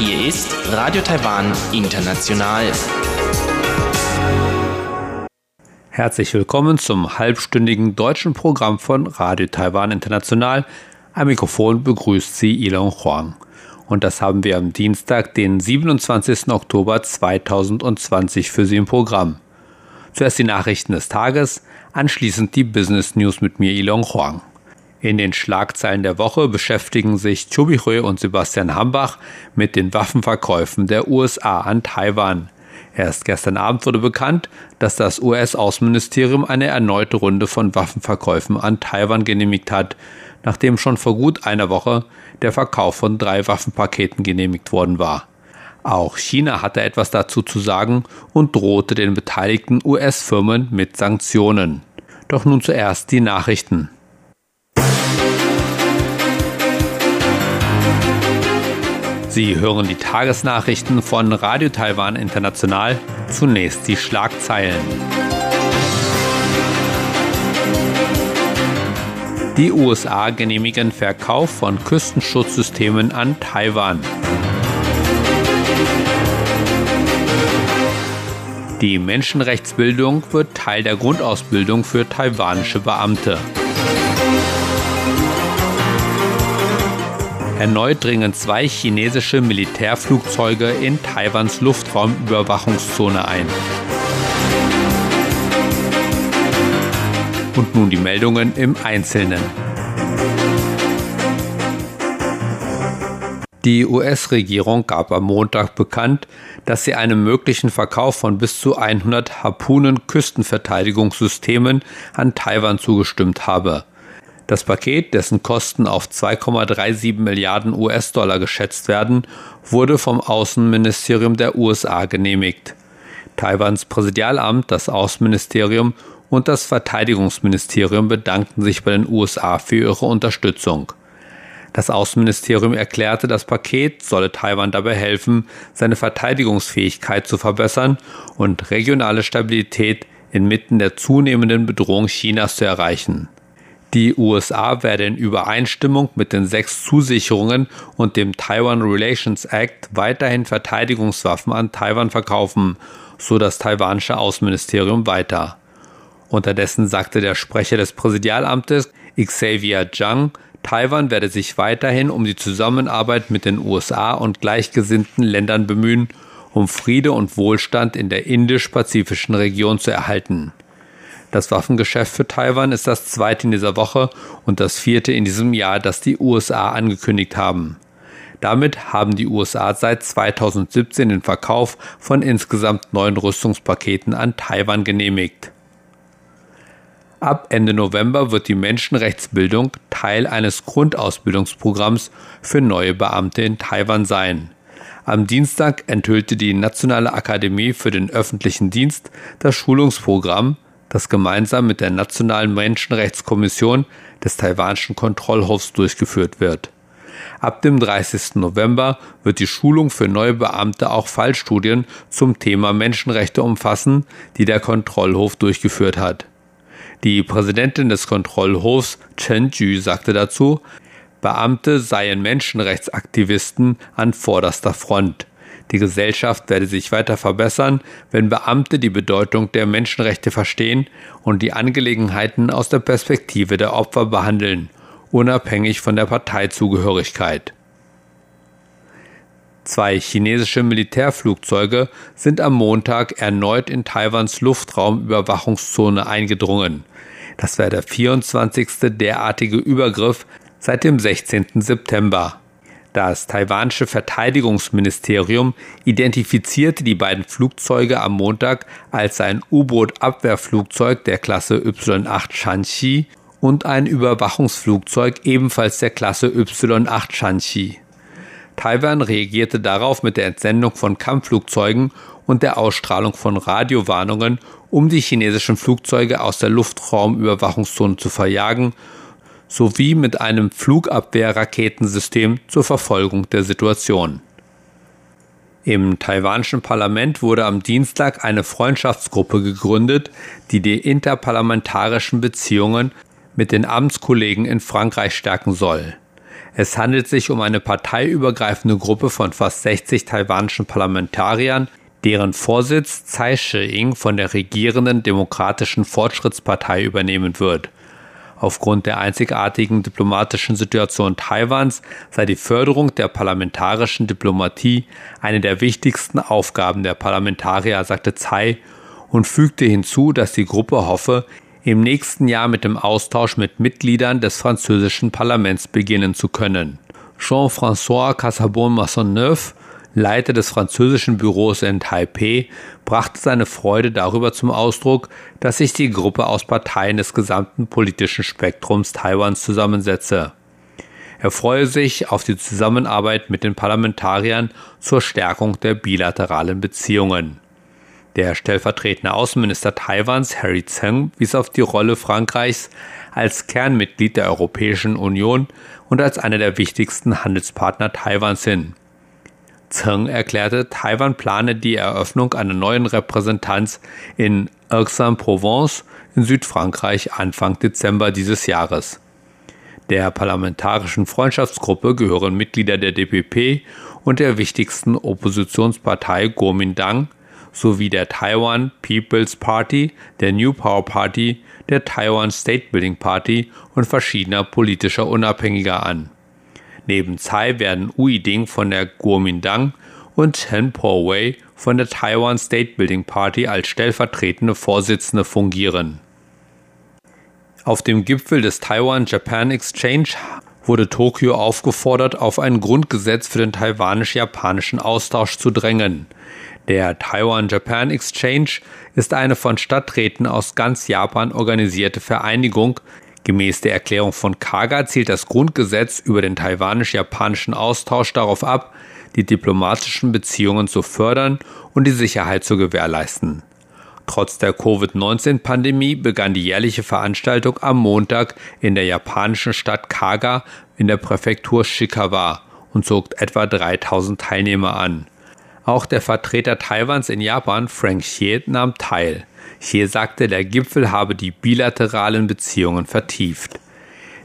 Hier ist Radio Taiwan International. Herzlich willkommen zum halbstündigen deutschen Programm von Radio Taiwan International. Am Mikrofon begrüßt Sie Ilon Huang. Und das haben wir am Dienstag, den 27. Oktober 2020 für Sie im Programm. Zuerst die Nachrichten des Tages, anschließend die Business News mit mir Ilon Huang. In den Schlagzeilen der Woche beschäftigen sich Chobi Hui und Sebastian Hambach mit den Waffenverkäufen der USA an Taiwan. Erst gestern Abend wurde bekannt, dass das US-Außenministerium eine erneute Runde von Waffenverkäufen an Taiwan genehmigt hat, nachdem schon vor gut einer Woche der Verkauf von drei Waffenpaketen genehmigt worden war. Auch China hatte etwas dazu zu sagen und drohte den beteiligten US-Firmen mit Sanktionen. Doch nun zuerst die Nachrichten. Sie hören die Tagesnachrichten von Radio Taiwan International. Zunächst die Schlagzeilen. Die USA genehmigen Verkauf von Küstenschutzsystemen an Taiwan. Die Menschenrechtsbildung wird Teil der Grundausbildung für taiwanische Beamte. Erneut dringen zwei chinesische Militärflugzeuge in Taiwans Luftraumüberwachungszone ein. Und nun die Meldungen im Einzelnen. Die US-Regierung gab am Montag bekannt, dass sie einem möglichen Verkauf von bis zu 100 Harpunen-Küstenverteidigungssystemen an Taiwan zugestimmt habe. Das Paket, dessen Kosten auf 2,37 Milliarden US-Dollar geschätzt werden, wurde vom Außenministerium der USA genehmigt. Taiwans Präsidialamt, das Außenministerium und das Verteidigungsministerium bedankten sich bei den USA für ihre Unterstützung. Das Außenministerium erklärte, das Paket solle Taiwan dabei helfen, seine Verteidigungsfähigkeit zu verbessern und regionale Stabilität inmitten der zunehmenden Bedrohung Chinas zu erreichen. Die USA werden in Übereinstimmung mit den sechs Zusicherungen und dem Taiwan Relations Act weiterhin Verteidigungswaffen an Taiwan verkaufen, so das taiwanische Außenministerium weiter. Unterdessen sagte der Sprecher des Präsidialamtes Xavier Zhang, Taiwan werde sich weiterhin um die Zusammenarbeit mit den USA und gleichgesinnten Ländern bemühen, um Friede und Wohlstand in der indisch-pazifischen Region zu erhalten. Das Waffengeschäft für Taiwan ist das zweite in dieser Woche und das vierte in diesem Jahr, das die USA angekündigt haben. Damit haben die USA seit 2017 den Verkauf von insgesamt neun Rüstungspaketen an Taiwan genehmigt. Ab Ende November wird die Menschenrechtsbildung Teil eines Grundausbildungsprogramms für neue Beamte in Taiwan sein. Am Dienstag enthüllte die Nationale Akademie für den öffentlichen Dienst das Schulungsprogramm das gemeinsam mit der Nationalen Menschenrechtskommission des taiwanischen Kontrollhofs durchgeführt wird. Ab dem 30. November wird die Schulung für neue Beamte auch Fallstudien zum Thema Menschenrechte umfassen, die der Kontrollhof durchgeführt hat. Die Präsidentin des Kontrollhofs Chen Ju sagte dazu, Beamte seien Menschenrechtsaktivisten an vorderster Front. Die Gesellschaft werde sich weiter verbessern, wenn Beamte die Bedeutung der Menschenrechte verstehen und die Angelegenheiten aus der Perspektive der Opfer behandeln, unabhängig von der Parteizugehörigkeit. Zwei chinesische Militärflugzeuge sind am Montag erneut in Taiwans Luftraumüberwachungszone eingedrungen. Das wäre der 24. derartige Übergriff seit dem 16. September. Das taiwanische Verteidigungsministerium identifizierte die beiden Flugzeuge am Montag als ein U-Boot-Abwehrflugzeug der Klasse Y-8 Shanxi und ein Überwachungsflugzeug ebenfalls der Klasse Y-8 Shanxi. Taiwan reagierte darauf mit der Entsendung von Kampfflugzeugen und der Ausstrahlung von Radiowarnungen, um die chinesischen Flugzeuge aus der Luftraumüberwachungszone zu verjagen sowie mit einem Flugabwehrraketensystem zur Verfolgung der Situation. Im taiwanischen Parlament wurde am Dienstag eine Freundschaftsgruppe gegründet, die die interparlamentarischen Beziehungen mit den Amtskollegen in Frankreich stärken soll. Es handelt sich um eine parteiübergreifende Gruppe von fast 60 taiwanischen Parlamentariern, deren Vorsitz Tsai Shih-ing von der regierenden Demokratischen Fortschrittspartei übernehmen wird. Aufgrund der einzigartigen diplomatischen Situation Taiwans sei die Förderung der parlamentarischen Diplomatie eine der wichtigsten Aufgaben der Parlamentarier, sagte Tsai und fügte hinzu, dass die Gruppe hoffe, im nächsten Jahr mit dem Austausch mit Mitgliedern des französischen Parlaments beginnen zu können. Jean-François Casabon-Massonneuf, Leiter des französischen Büros in Taipei, brachte seine Freude darüber zum Ausdruck, dass sich die Gruppe aus Parteien des gesamten politischen Spektrums Taiwans zusammensetze. Er freue sich auf die Zusammenarbeit mit den Parlamentariern zur Stärkung der bilateralen Beziehungen. Der stellvertretende Außenminister Taiwans, Harry Tseng, wies auf die Rolle Frankreichs als Kernmitglied der Europäischen Union und als einer der wichtigsten Handelspartner Taiwans hin. Tseng erklärte, Taiwan plane die Eröffnung einer neuen Repräsentanz in Aix-en-Provence in Südfrankreich Anfang Dezember dieses Jahres. Der parlamentarischen Freundschaftsgruppe gehören Mitglieder der DPP und der wichtigsten Oppositionspartei Kuomintang, sowie der Taiwan People's Party, der New Power Party, der Taiwan State Building Party und verschiedener politischer Unabhängiger an. Neben Tsai werden Ui Ding von der Kuomintang und Chen Po-wei von der Taiwan State Building Party als stellvertretende Vorsitzende fungieren. Auf dem Gipfel des Taiwan Japan Exchange wurde Tokio aufgefordert, auf ein Grundgesetz für den taiwanisch-japanischen Austausch zu drängen. Der Taiwan Japan Exchange ist eine von Stadträten aus ganz Japan organisierte Vereinigung. Gemäß der Erklärung von Kaga zielt das Grundgesetz über den taiwanisch-japanischen Austausch darauf ab, die diplomatischen Beziehungen zu fördern und die Sicherheit zu gewährleisten. Trotz der Covid-19-Pandemie begann die jährliche Veranstaltung am Montag in der japanischen Stadt Kaga in der Präfektur Shikawa und zog etwa 3000 Teilnehmer an. Auch der Vertreter Taiwans in Japan, Frank Xie, nahm teil. Xie sagte, der Gipfel habe die bilateralen Beziehungen vertieft.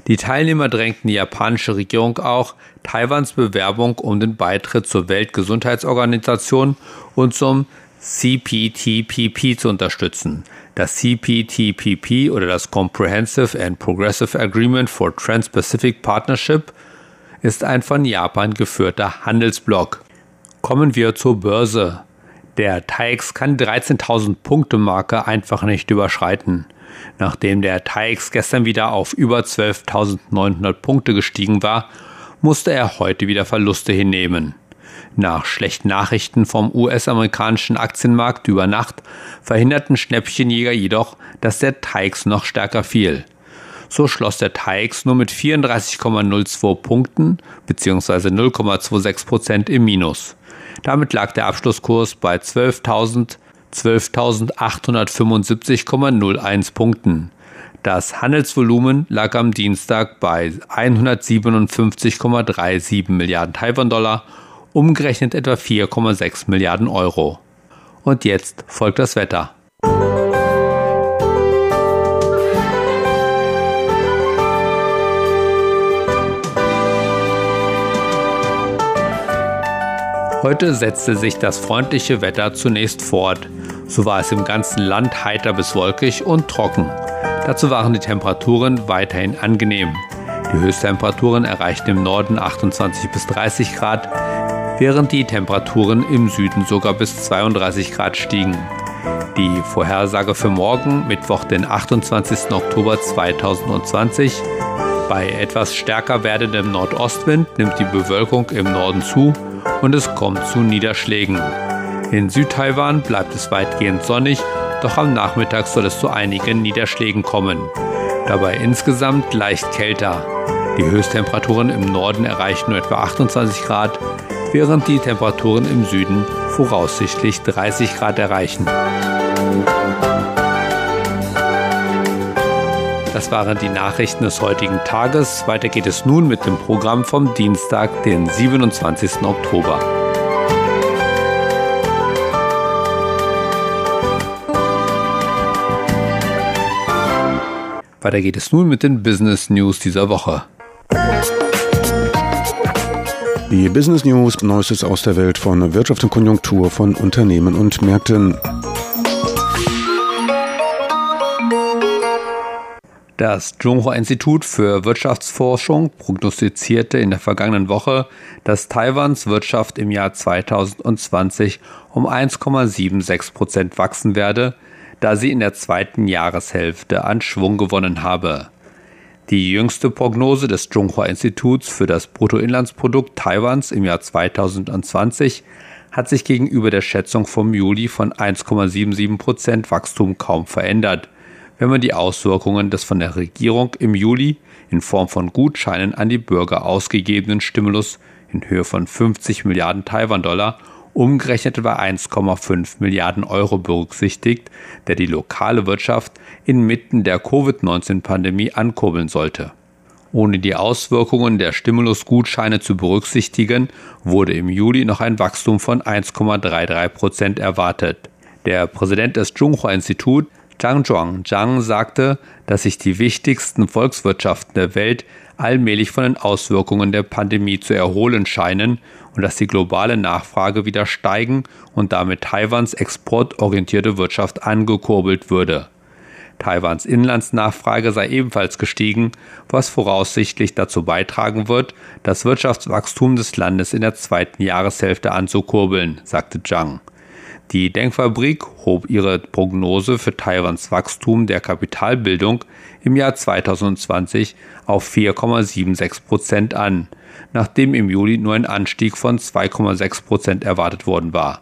Die Teilnehmer drängten die japanische Regierung auch, Taiwans Bewerbung um den Beitritt zur Weltgesundheitsorganisation und zum CPTPP zu unterstützen. Das CPTPP oder das Comprehensive and Progressive Agreement for Trans-Pacific Partnership ist ein von Japan geführter Handelsblock. Kommen wir zur Börse. Der TAIX kann 13.000 Punkte Marke einfach nicht überschreiten. Nachdem der TAIX gestern wieder auf über 12.900 Punkte gestiegen war, musste er heute wieder Verluste hinnehmen. Nach schlechten Nachrichten vom US-amerikanischen Aktienmarkt über Nacht verhinderten Schnäppchenjäger jedoch, dass der TAIX noch stärker fiel. So schloss der TAIX nur mit 34,02 Punkten bzw. 0,26 Prozent im Minus. Damit lag der Abschlusskurs bei 12.000 12.875,01 Punkten. Das Handelsvolumen lag am Dienstag bei 157,37 Milliarden Taiwan-Dollar, umgerechnet etwa 4,6 Milliarden Euro. Und jetzt folgt das Wetter. Heute setzte sich das freundliche Wetter zunächst fort. So war es im ganzen Land heiter bis wolkig und trocken. Dazu waren die Temperaturen weiterhin angenehm. Die Höchsttemperaturen erreichten im Norden 28 bis 30 Grad, während die Temperaturen im Süden sogar bis 32 Grad stiegen. Die Vorhersage für morgen, Mittwoch, den 28. Oktober 2020. Bei etwas stärker werdendem Nordostwind nimmt die Bewölkung im Norden zu und es kommt zu Niederschlägen. In Südtaiwan bleibt es weitgehend sonnig, doch am Nachmittag soll es zu einigen Niederschlägen kommen. Dabei insgesamt leicht kälter. Die Höchsttemperaturen im Norden erreichen nur etwa 28 Grad, während die Temperaturen im Süden voraussichtlich 30 Grad erreichen. Das waren die Nachrichten des heutigen Tages. Weiter geht es nun mit dem Programm vom Dienstag, den 27. Oktober. Weiter geht es nun mit den Business News dieser Woche. Die Business News, Neuestes aus der Welt von Wirtschaft und Konjunktur von Unternehmen und Märkten. Das Zhonghua Institut für Wirtschaftsforschung prognostizierte in der vergangenen Woche, dass Taiwans Wirtschaft im Jahr 2020 um 1,76 Prozent wachsen werde, da sie in der zweiten Jahreshälfte an Schwung gewonnen habe. Die jüngste Prognose des Zhonghua Instituts für das Bruttoinlandsprodukt Taiwans im Jahr 2020 hat sich gegenüber der Schätzung vom Juli von 1,77 Prozent Wachstum kaum verändert – wenn man die Auswirkungen des von der Regierung im Juli in Form von Gutscheinen an die Bürger ausgegebenen Stimulus in Höhe von 50 Milliarden Taiwan-Dollar umgerechnet etwa 1,5 Milliarden Euro berücksichtigt, der die lokale Wirtschaft inmitten der Covid-19-Pandemie ankurbeln sollte. Ohne die Auswirkungen der Stimulusgutscheine zu berücksichtigen, wurde im Juli noch ein Wachstum von 1,33 Prozent erwartet. Der Präsident des Zhonghua-Institut, Zhang Zhuang Zhang sagte, dass sich die wichtigsten Volkswirtschaften der Welt allmählich von den Auswirkungen der Pandemie zu erholen scheinen und dass die globale Nachfrage wieder steigen und damit Taiwans exportorientierte Wirtschaft angekurbelt würde. Taiwans Inlandsnachfrage sei ebenfalls gestiegen, was voraussichtlich dazu beitragen wird, das Wirtschaftswachstum des Landes in der zweiten Jahreshälfte anzukurbeln, sagte Zhang. Die Denkfabrik hob ihre Prognose für Taiwans Wachstum der Kapitalbildung im Jahr 2020 auf 4,76 Prozent an, nachdem im Juli nur ein Anstieg von 2,6 Prozent erwartet worden war.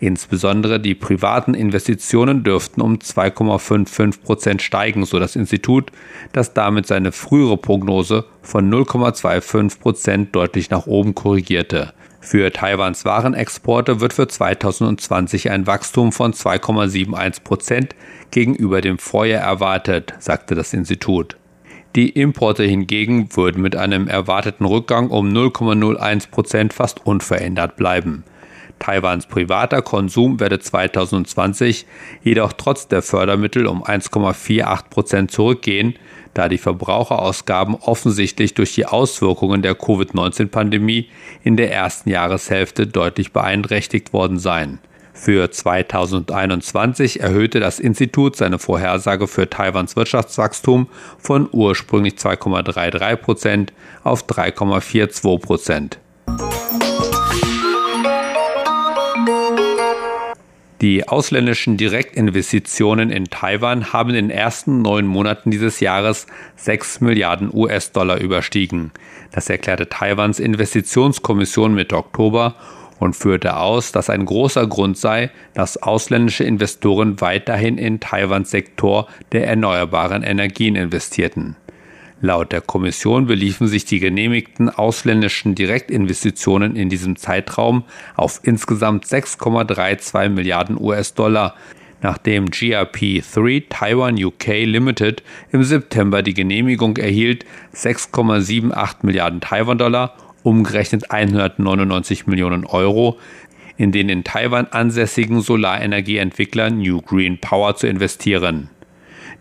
Insbesondere die privaten Investitionen dürften um 2,55 Prozent steigen, so das Institut, das damit seine frühere Prognose von 0,25 Prozent deutlich nach oben korrigierte. Für Taiwans Warenexporte wird für 2020 ein Wachstum von 2,71 Prozent gegenüber dem Vorjahr erwartet, sagte das Institut. Die Importe hingegen würden mit einem erwarteten Rückgang um 0,01 Prozent fast unverändert bleiben. Taiwans privater Konsum werde 2020 jedoch trotz der Fördermittel um 1,48 Prozent zurückgehen, da die Verbraucherausgaben offensichtlich durch die Auswirkungen der Covid-19-Pandemie in der ersten Jahreshälfte deutlich beeinträchtigt worden seien. Für 2021 erhöhte das Institut seine Vorhersage für Taiwans Wirtschaftswachstum von ursprünglich 2,33 Prozent auf 3,42 Prozent. Die ausländischen Direktinvestitionen in Taiwan haben in den ersten neun Monaten dieses Jahres 6 Milliarden US-Dollar überstiegen. Das erklärte Taiwans Investitionskommission Mitte Oktober und führte aus, dass ein großer Grund sei, dass ausländische Investoren weiterhin in Taiwans Sektor der erneuerbaren Energien investierten. Laut der Kommission beliefen sich die genehmigten ausländischen Direktinvestitionen in diesem Zeitraum auf insgesamt 6,32 Milliarden US-Dollar, nachdem GRP3 Taiwan UK Limited im September die Genehmigung erhielt, 6,78 Milliarden Taiwan-Dollar, umgerechnet 199 Millionen Euro, in den in Taiwan ansässigen Solarenergieentwickler New Green Power zu investieren.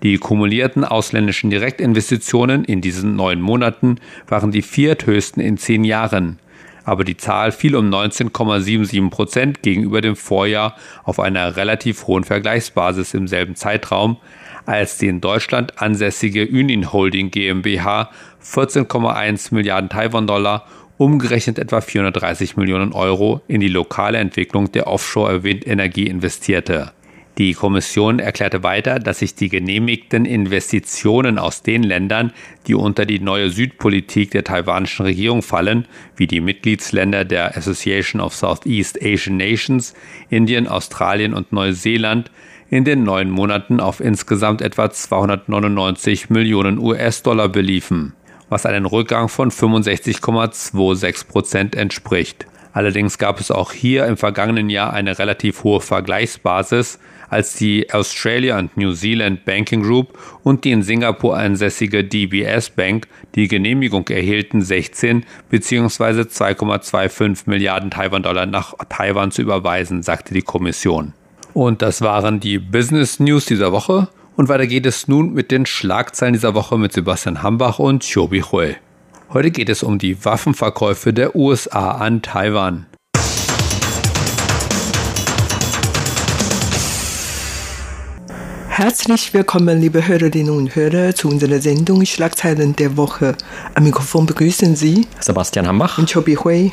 Die kumulierten ausländischen Direktinvestitionen in diesen neun Monaten waren die vierthöchsten in zehn Jahren. Aber die Zahl fiel um 19,77 Prozent gegenüber dem Vorjahr auf einer relativ hohen Vergleichsbasis im selben Zeitraum, als die in Deutschland ansässige Unin Holding GmbH 14,1 Milliarden Taiwan-Dollar umgerechnet etwa 430 Millionen Euro in die lokale Entwicklung der Offshore-Windenergie investierte. Die Kommission erklärte weiter, dass sich die genehmigten Investitionen aus den Ländern, die unter die neue Südpolitik der taiwanischen Regierung fallen, wie die Mitgliedsländer der Association of Southeast Asian Nations, Indien, Australien und Neuseeland, in den neun Monaten auf insgesamt etwa 299 Millionen US-Dollar beliefen, was einen Rückgang von 65,26 Prozent entspricht. Allerdings gab es auch hier im vergangenen Jahr eine relativ hohe Vergleichsbasis, als die Australia and New Zealand Banking Group und die in Singapur ansässige DBS Bank die Genehmigung erhielten, 16 bzw. 2,25 Milliarden Taiwan-Dollar nach Taiwan zu überweisen, sagte die Kommission. Und das waren die Business News dieser Woche. Und weiter geht es nun mit den Schlagzeilen dieser Woche mit Sebastian Hambach und Chobi Hui. Heute geht es um die Waffenverkäufe der USA an Taiwan. Herzlich willkommen, liebe Hörerinnen und Hörer, zu unserer Sendung Schlagzeilen der Woche. Am Mikrofon begrüßen Sie Sebastian Hambach und Chobi Hui.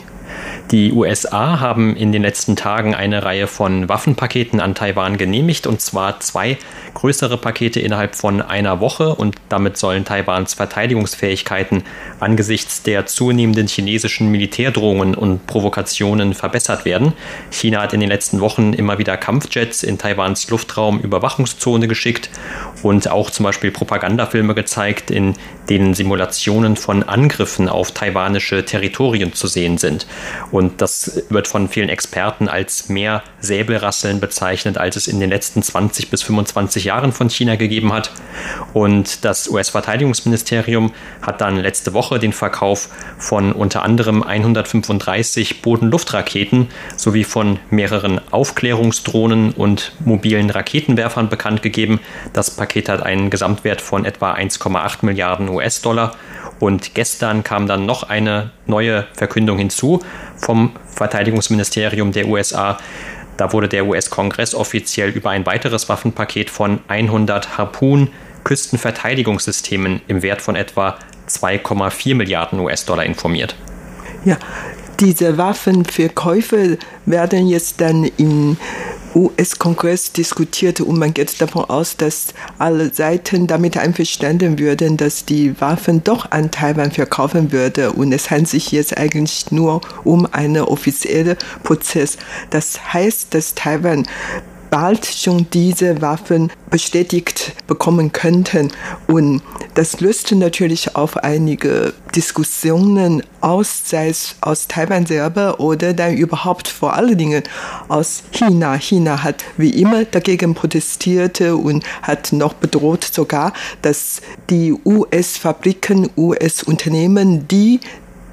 Die USA haben in den letzten Tagen eine Reihe von Waffenpaketen an Taiwan genehmigt, und zwar zwei größere Pakete innerhalb von einer Woche. Und damit sollen Taiwans Verteidigungsfähigkeiten angesichts der zunehmenden chinesischen Militärdrohungen und Provokationen verbessert werden. China hat in den letzten Wochen immer wieder Kampfjets in Taiwans Luftraum-Überwachungszone geschickt und auch zum Beispiel Propagandafilme gezeigt, in denen Simulationen von Angriffen auf taiwanische Territorien zu sehen sind. Und das wird von vielen Experten als mehr Säbelrasseln bezeichnet, als es in den letzten 20 bis 25 Jahren von China gegeben hat. Und das US-Verteidigungsministerium hat dann letzte Woche den Verkauf von unter anderem 135 Boden-Luft-Raketen sowie von mehreren Aufklärungsdrohnen und mobilen Raketenwerfern bekannt gegeben. Das Paket hat einen Gesamtwert von etwa 1,8 Milliarden US-Dollar und gestern kam dann noch eine neue Verkündung hinzu vom Verteidigungsministerium der USA. Da wurde der US-Kongress offiziell über ein weiteres Waffenpaket von 100 Harpoon-Küstenverteidigungssystemen im Wert von etwa 2,4 Milliarden US-Dollar informiert. Ja, diese Waffenverkäufe werden jetzt dann im US-Kongress diskutiert und man geht davon aus, dass alle Seiten damit einverstanden würden, dass die Waffen doch an Taiwan verkaufen würde. Und es handelt sich jetzt eigentlich nur um einen offiziellen Prozess. Das heißt, dass Taiwan bald schon diese Waffen bestätigt bekommen könnten. Und das löste natürlich auf einige Diskussionen aus, sei es aus Taiwan selber oder dann überhaupt vor allen Dingen aus China. China hat wie immer dagegen protestiert und hat noch bedroht sogar, dass die US-Fabriken, US-Unternehmen, die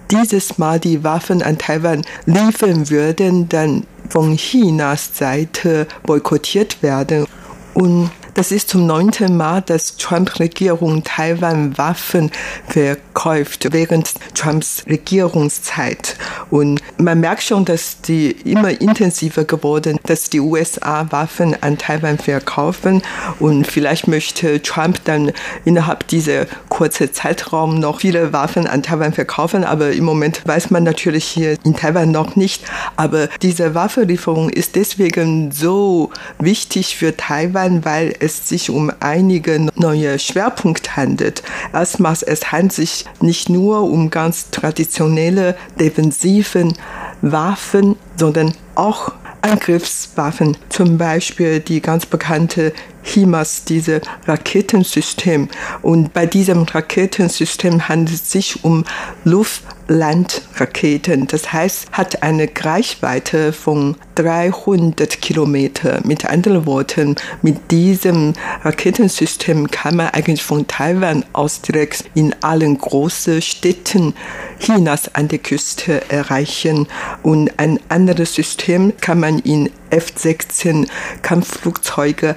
dieses Mal die Waffen an Taiwan liefern würden, dann von Chinas Seite boykottiert werden. Und das ist zum neunten Mal, dass Trump-Regierung Taiwan Waffen verkauft während Trumps Regierungszeit. Und man merkt schon, dass die immer intensiver geworden, dass die USA Waffen an Taiwan verkaufen. Und vielleicht möchte Trump dann innerhalb dieser kurzen Zeitraum noch viele Waffen an Taiwan verkaufen. Aber im Moment weiß man natürlich hier in Taiwan noch nicht. Aber diese Waffenlieferung ist deswegen so wichtig für Taiwan, weil es sich um einige neue Schwerpunkte handelt. Erstmals, es handelt sich nicht nur um ganz traditionelle defensiven Waffen, sondern auch Angriffswaffen, zum Beispiel die ganz bekannte HIMARS, diese Raketensystem. Und bei diesem Raketensystem handelt es sich um Luft-Land-Raketen. Das heißt, hat eine Reichweite von 300 Kilometer. Mit anderen Worten, mit diesem Raketensystem kann man eigentlich von Taiwan aus direkt in allen großen Städten Chinas an der Küste erreichen. Und ein anderes System kann man in F-16 Kampfflugzeuge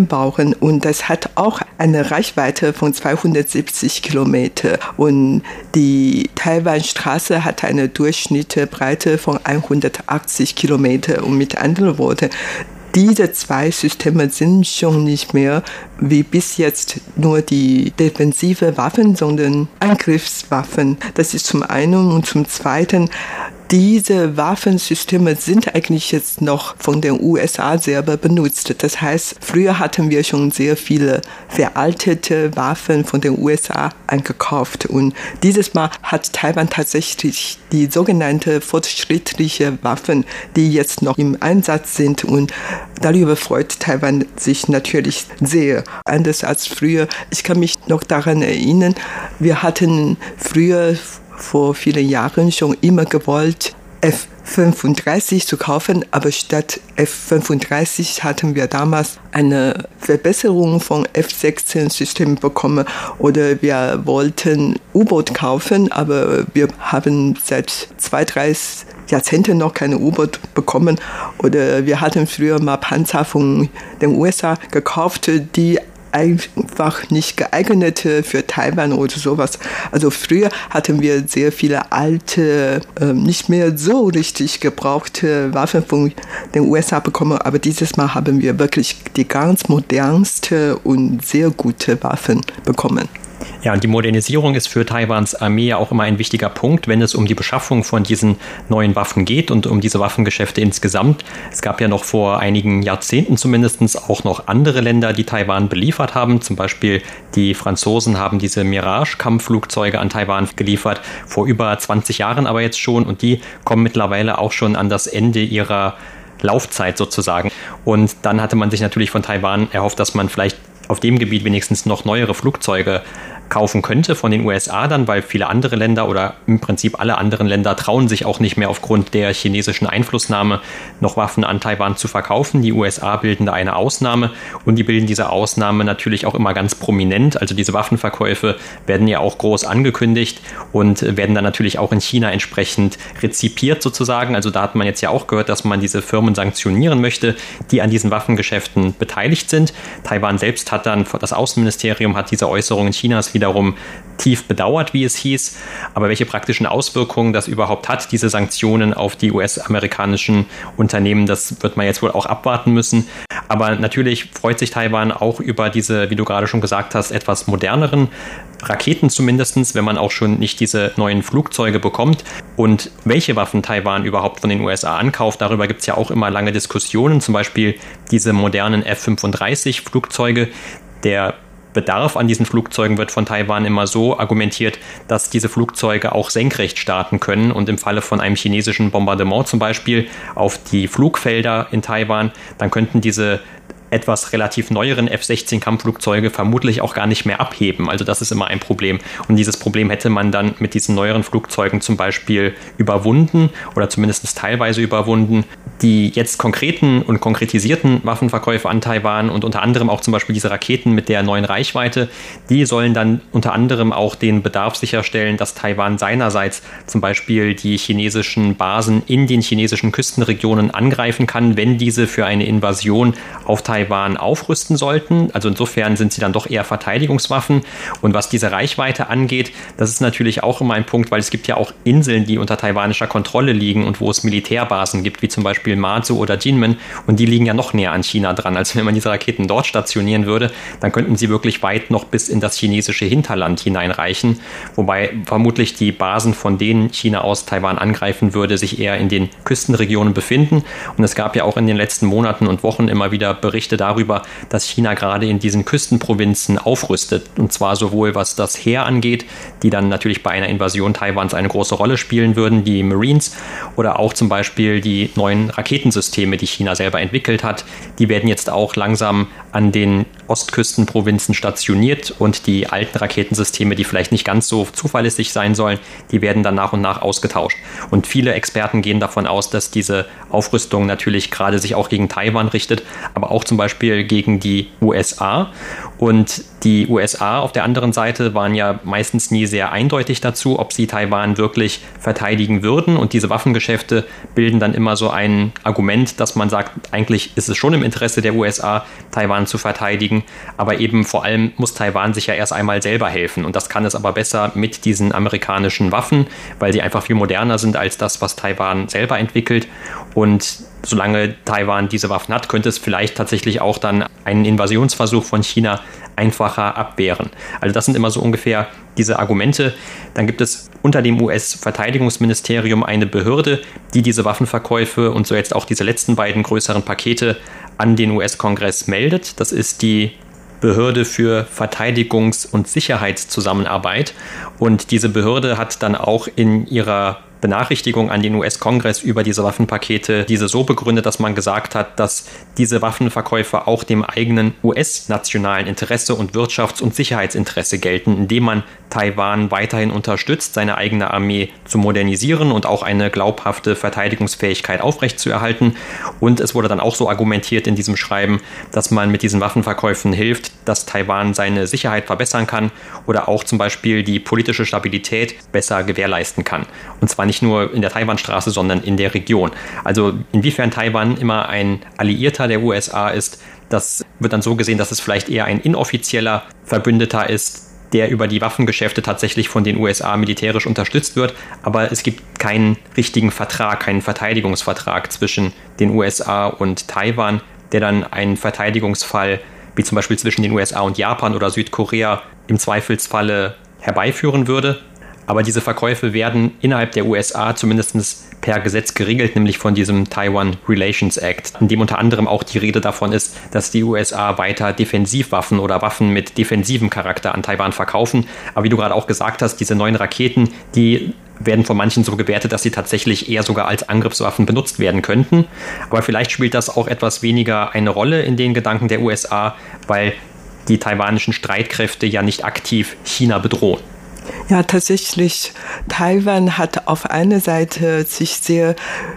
einbauen und das hat auch eine Reichweite von 270 Kilometer. Und die Taiwanstraße hat eine Durchschnittsbreite von 180 Kilometer. Und mit anderen Worten diese zwei Systeme sind schon nicht mehr wie bis jetzt nur die defensive Waffen, sondern Angriffswaffen. Das ist zum einen. Und zum zweiten diese Waffensysteme sind eigentlich jetzt noch von den USA selber benutzt. Das heißt, früher hatten wir schon sehr viele veraltete Waffen von den USA eingekauft und dieses Mal hat Taiwan tatsächlich die sogenannte fortschrittliche Waffen, die jetzt noch im Einsatz sind und darüber freut Taiwan sich natürlich sehr. Anders als früher. Ich kann mich noch daran erinnern, wir hatten früher vor vielen Jahren schon immer gewollt, F35 zu kaufen, aber statt F35 hatten wir damals eine Verbesserung von F16-Systemen bekommen. Oder wir wollten U-Boot kaufen, aber wir haben seit zwei, drei Jahrzehnten noch keine U-Boot bekommen. Oder wir hatten früher mal Panzer von den USA gekauft, die einfach nicht geeignet für Taiwan oder sowas. Also früher hatten wir sehr viele alte, ähm, nicht mehr so richtig gebrauchte Waffen von den USA bekommen, aber dieses Mal haben wir wirklich die ganz modernste und sehr gute Waffen bekommen. Ja, und die Modernisierung ist für Taiwans Armee ja auch immer ein wichtiger Punkt, wenn es um die Beschaffung von diesen neuen Waffen geht und um diese Waffengeschäfte insgesamt. Es gab ja noch vor einigen Jahrzehnten zumindest auch noch andere Länder, die Taiwan beliefert haben. Zum Beispiel die Franzosen haben diese Mirage-Kampfflugzeuge an Taiwan geliefert, vor über 20 Jahren aber jetzt schon. Und die kommen mittlerweile auch schon an das Ende ihrer Laufzeit sozusagen. Und dann hatte man sich natürlich von Taiwan erhofft, dass man vielleicht auf dem Gebiet wenigstens noch neuere Flugzeuge kaufen könnte von den USA dann, weil viele andere Länder oder im Prinzip alle anderen Länder trauen sich auch nicht mehr aufgrund der chinesischen Einflussnahme noch Waffen an Taiwan zu verkaufen. Die USA bilden da eine Ausnahme und die bilden diese Ausnahme natürlich auch immer ganz prominent. Also diese Waffenverkäufe werden ja auch groß angekündigt und werden dann natürlich auch in China entsprechend rezipiert sozusagen. Also da hat man jetzt ja auch gehört, dass man diese Firmen sanktionieren möchte, die an diesen Waffengeschäften beteiligt sind. Taiwan selbst hat dann, das Außenministerium hat diese Äußerungen Chinas wieder wiederum tief bedauert, wie es hieß. Aber welche praktischen Auswirkungen das überhaupt hat, diese Sanktionen auf die US-amerikanischen Unternehmen, das wird man jetzt wohl auch abwarten müssen. Aber natürlich freut sich Taiwan auch über diese, wie du gerade schon gesagt hast, etwas moderneren Raketen zumindest, wenn man auch schon nicht diese neuen Flugzeuge bekommt. Und welche Waffen Taiwan überhaupt von den USA ankauft, darüber gibt es ja auch immer lange Diskussionen. Zum Beispiel diese modernen F-35 Flugzeuge. Der Bedarf an diesen Flugzeugen wird von Taiwan immer so argumentiert, dass diese Flugzeuge auch senkrecht starten können. Und im Falle von einem chinesischen Bombardement zum Beispiel auf die Flugfelder in Taiwan, dann könnten diese etwas relativ neueren F-16 Kampfflugzeuge vermutlich auch gar nicht mehr abheben. Also das ist immer ein Problem. Und dieses Problem hätte man dann mit diesen neueren Flugzeugen zum Beispiel überwunden oder zumindest teilweise überwunden. Die jetzt konkreten und konkretisierten Waffenverkäufe an Taiwan und unter anderem auch zum Beispiel diese Raketen mit der neuen Reichweite, die sollen dann unter anderem auch den Bedarf sicherstellen, dass Taiwan seinerseits zum Beispiel die chinesischen Basen in den chinesischen Küstenregionen angreifen kann, wenn diese für eine Invasion auf Taiwan Taiwan aufrüsten sollten. Also insofern sind sie dann doch eher Verteidigungswaffen. Und was diese Reichweite angeht, das ist natürlich auch immer ein Punkt, weil es gibt ja auch Inseln, die unter taiwanischer Kontrolle liegen und wo es Militärbasen gibt, wie zum Beispiel Mazu oder Jinmen. Und die liegen ja noch näher an China dran. Also wenn man diese Raketen dort stationieren würde, dann könnten sie wirklich weit noch bis in das chinesische Hinterland hineinreichen. Wobei vermutlich die Basen, von denen China aus Taiwan angreifen würde, sich eher in den Küstenregionen befinden. Und es gab ja auch in den letzten Monaten und Wochen immer wieder Berichte, Berichte darüber, dass China gerade in diesen Küstenprovinzen aufrüstet. Und zwar sowohl was das Heer angeht, die dann natürlich bei einer Invasion Taiwans eine große Rolle spielen würden, die Marines, oder auch zum Beispiel die neuen Raketensysteme, die China selber entwickelt hat. Die werden jetzt auch langsam an den Ostküstenprovinzen stationiert und die alten Raketensysteme, die vielleicht nicht ganz so zuverlässig sein sollen, die werden dann nach und nach ausgetauscht. Und viele Experten gehen davon aus, dass diese Aufrüstung natürlich gerade sich auch gegen Taiwan richtet, aber auch zum Beispiel gegen die USA. Und die USA auf der anderen Seite waren ja meistens nie sehr eindeutig dazu, ob sie Taiwan wirklich verteidigen würden. Und diese Waffengeschäfte bilden dann immer so ein Argument, dass man sagt, eigentlich ist es schon im Interesse der USA, Taiwan zu verteidigen. Aber eben vor allem muss Taiwan sich ja erst einmal selber helfen. Und das kann es aber besser mit diesen amerikanischen Waffen, weil sie einfach viel moderner sind als das, was Taiwan selber entwickelt. Und solange Taiwan diese Waffen hat, könnte es vielleicht tatsächlich auch dann einen Invasionsversuch von China einfacher abwehren. Also das sind immer so ungefähr diese Argumente. Dann gibt es unter dem US-Verteidigungsministerium eine Behörde, die diese Waffenverkäufe und so jetzt auch diese letzten beiden größeren Pakete an den US-Kongress meldet. Das ist die Behörde für Verteidigungs- und Sicherheitszusammenarbeit. Und diese Behörde hat dann auch in ihrer Benachrichtigung an den US-Kongress über diese Waffenpakete diese so begründet, dass man gesagt hat, dass diese Waffenverkäufe auch dem eigenen US-nationalen Interesse und Wirtschafts- und Sicherheitsinteresse gelten, indem man Taiwan weiterhin unterstützt, seine eigene Armee zu modernisieren und auch eine glaubhafte Verteidigungsfähigkeit aufrechtzuerhalten. Und es wurde dann auch so argumentiert in diesem Schreiben, dass man mit diesen Waffenverkäufen hilft, dass Taiwan seine Sicherheit verbessern kann oder auch zum Beispiel die politische Stabilität besser gewährleisten kann. Und zwar nicht nur in der Taiwanstraße, sondern in der Region. Also inwiefern Taiwan immer ein Alliierter der USA ist, Das wird dann so gesehen, dass es vielleicht eher ein inoffizieller Verbündeter ist, der über die Waffengeschäfte tatsächlich von den USA militärisch unterstützt wird. Aber es gibt keinen richtigen Vertrag, keinen Verteidigungsvertrag zwischen den USA und Taiwan, der dann einen Verteidigungsfall wie zum Beispiel zwischen den USA und Japan oder Südkorea im Zweifelsfalle herbeiführen würde. Aber diese Verkäufe werden innerhalb der USA zumindest per Gesetz geregelt, nämlich von diesem Taiwan Relations Act, in dem unter anderem auch die Rede davon ist, dass die USA weiter Defensivwaffen oder Waffen mit defensivem Charakter an Taiwan verkaufen. Aber wie du gerade auch gesagt hast, diese neuen Raketen, die werden von manchen so gewertet, dass sie tatsächlich eher sogar als Angriffswaffen benutzt werden könnten. Aber vielleicht spielt das auch etwas weniger eine Rolle in den Gedanken der USA, weil die taiwanischen Streitkräfte ja nicht aktiv China bedrohen. Ja, tatsächlich. Taiwan hat auf einer Seite sich sehr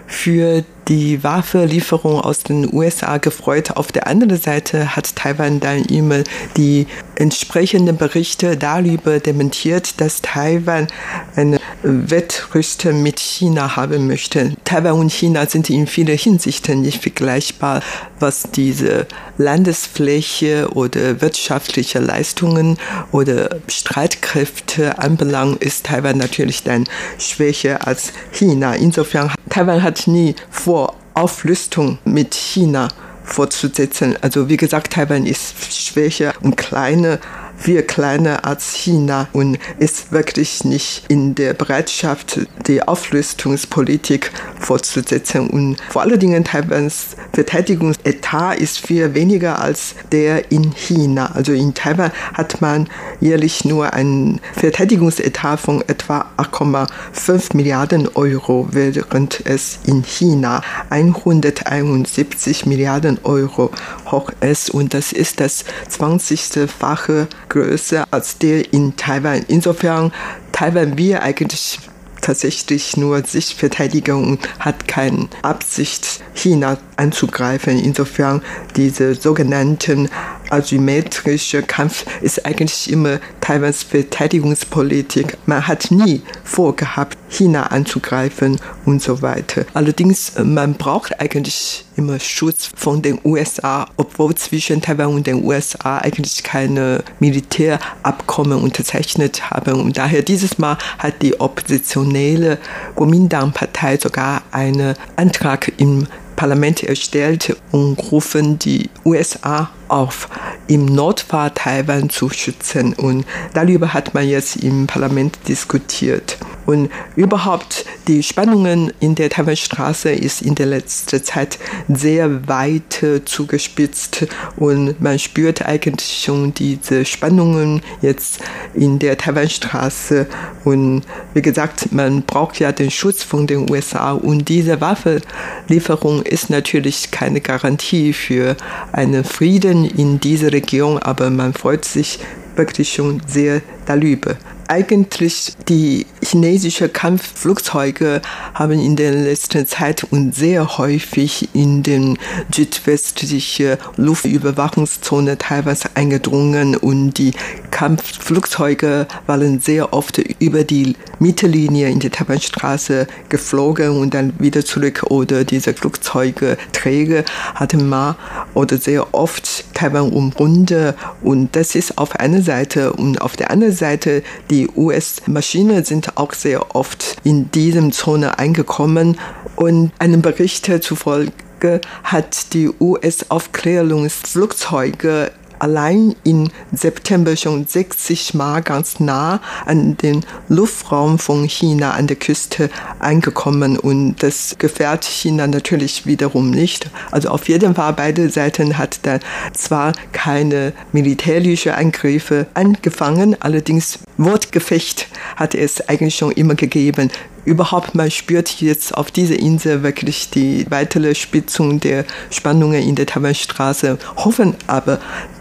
für die Waffenlieferung aus den USA gefreut. Auf der anderen Seite hat Taiwan dann immer die entsprechenden Berichte darüber dementiert, dass Taiwan eine Wettrüste mit China haben möchte. Taiwan und China sind in vielen Hinsichten nicht vergleichbar, was diese Landesfläche oder wirtschaftliche Leistungen oder Streitkräfte anbelangt, ist Taiwan natürlich dann schwächer als China. Insofern Taiwan hat nie vor Aufrüstung mit China fortzusetzen. Also wie gesagt, Taiwan ist schwächer und kleiner viel kleiner als China und ist wirklich nicht in der Bereitschaft, die Aufrüstungspolitik fortzusetzen. Und vor allen Dingen Taiwans Verteidigungsetat ist viel weniger als der in China. Also in Taiwan hat man jährlich nur ein Verteidigungsetat von etwa 8,5 Milliarden Euro, während es in China 171 Milliarden Euro hoch ist. Und das ist das 20-fache größer als der in Taiwan. Insofern Taiwan wir eigentlich tatsächlich nur sich verteidigen und hat keine Absicht, China anzugreifen. Insofern diese sogenannten asymmetrische Kampf ist eigentlich immer Taiwans Verteidigungspolitik. Man hat nie vorgehabt, China anzugreifen und so weiter. Allerdings, man braucht eigentlich immer Schutz von den USA, obwohl zwischen Taiwan und den USA eigentlich keine Militärabkommen unterzeichnet haben. Und daher dieses Mal hat die oppositionelle Kuomintang-Partei sogar einen Antrag im Parlament erstellt und rufen die USA auf, im Notfall Taiwan zu schützen. Und darüber hat man jetzt im Parlament diskutiert. Und überhaupt die Spannungen in der Taiwanstraße ist in der letzten Zeit sehr weit zugespitzt und man spürt eigentlich schon diese Spannungen jetzt in der Taiwanstraße. Und wie gesagt, man braucht ja den Schutz von den USA und diese Waffenlieferung ist natürlich keine Garantie für einen Frieden in dieser Region, aber man freut sich wirklich schon sehr darüber eigentlich die chinesischen Kampfflugzeuge haben in der letzten Zeit und sehr häufig in den südwestlichen Luftüberwachungszone teilweise eingedrungen und die Kampfflugzeuge waren sehr oft über die Mittellinie in die Taiwanstraße geflogen und dann wieder zurück oder diese Flugzeuge Träger hatten mal oder sehr oft Taiwan umrundet. Und das ist auf einer Seite und auf der anderen Seite die US-Maschinen sind auch sehr oft in diesem Zone eingekommen. Und einem Bericht zufolge hat die US-Aufklärungsflugzeuge allein im September schon 60 Mal ganz nah an den Luftraum von China an der Küste eingekommen und das gefährdet China natürlich wiederum nicht. Also auf jeden Fall beide Seiten hat dann zwar keine militärischen Angriffe angefangen, allerdings Wortgefecht hat es eigentlich schon immer gegeben überhaupt man spürt jetzt auf dieser Insel wirklich die weitere Spitzung der Spannungen in der Taiwanstraße, hoffen aber,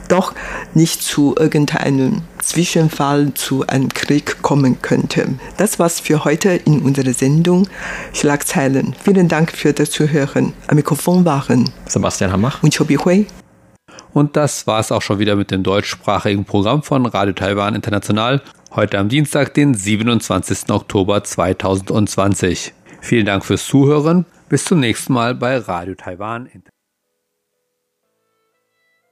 doch nicht zu irgendeinem Zwischenfall zu einem Krieg kommen könnte. Das war's für heute in unserer Sendung Schlagzeilen. Vielen Dank für das Zuhören. Am Mikrofon waren Sebastian Hammach und Chobi Hui. Und das war's auch schon wieder mit dem deutschsprachigen Programm von Radio Taiwan International. Heute am Dienstag, den 27. Oktober 2020. Vielen Dank fürs Zuhören. Bis zum nächsten Mal bei Radio Taiwan International.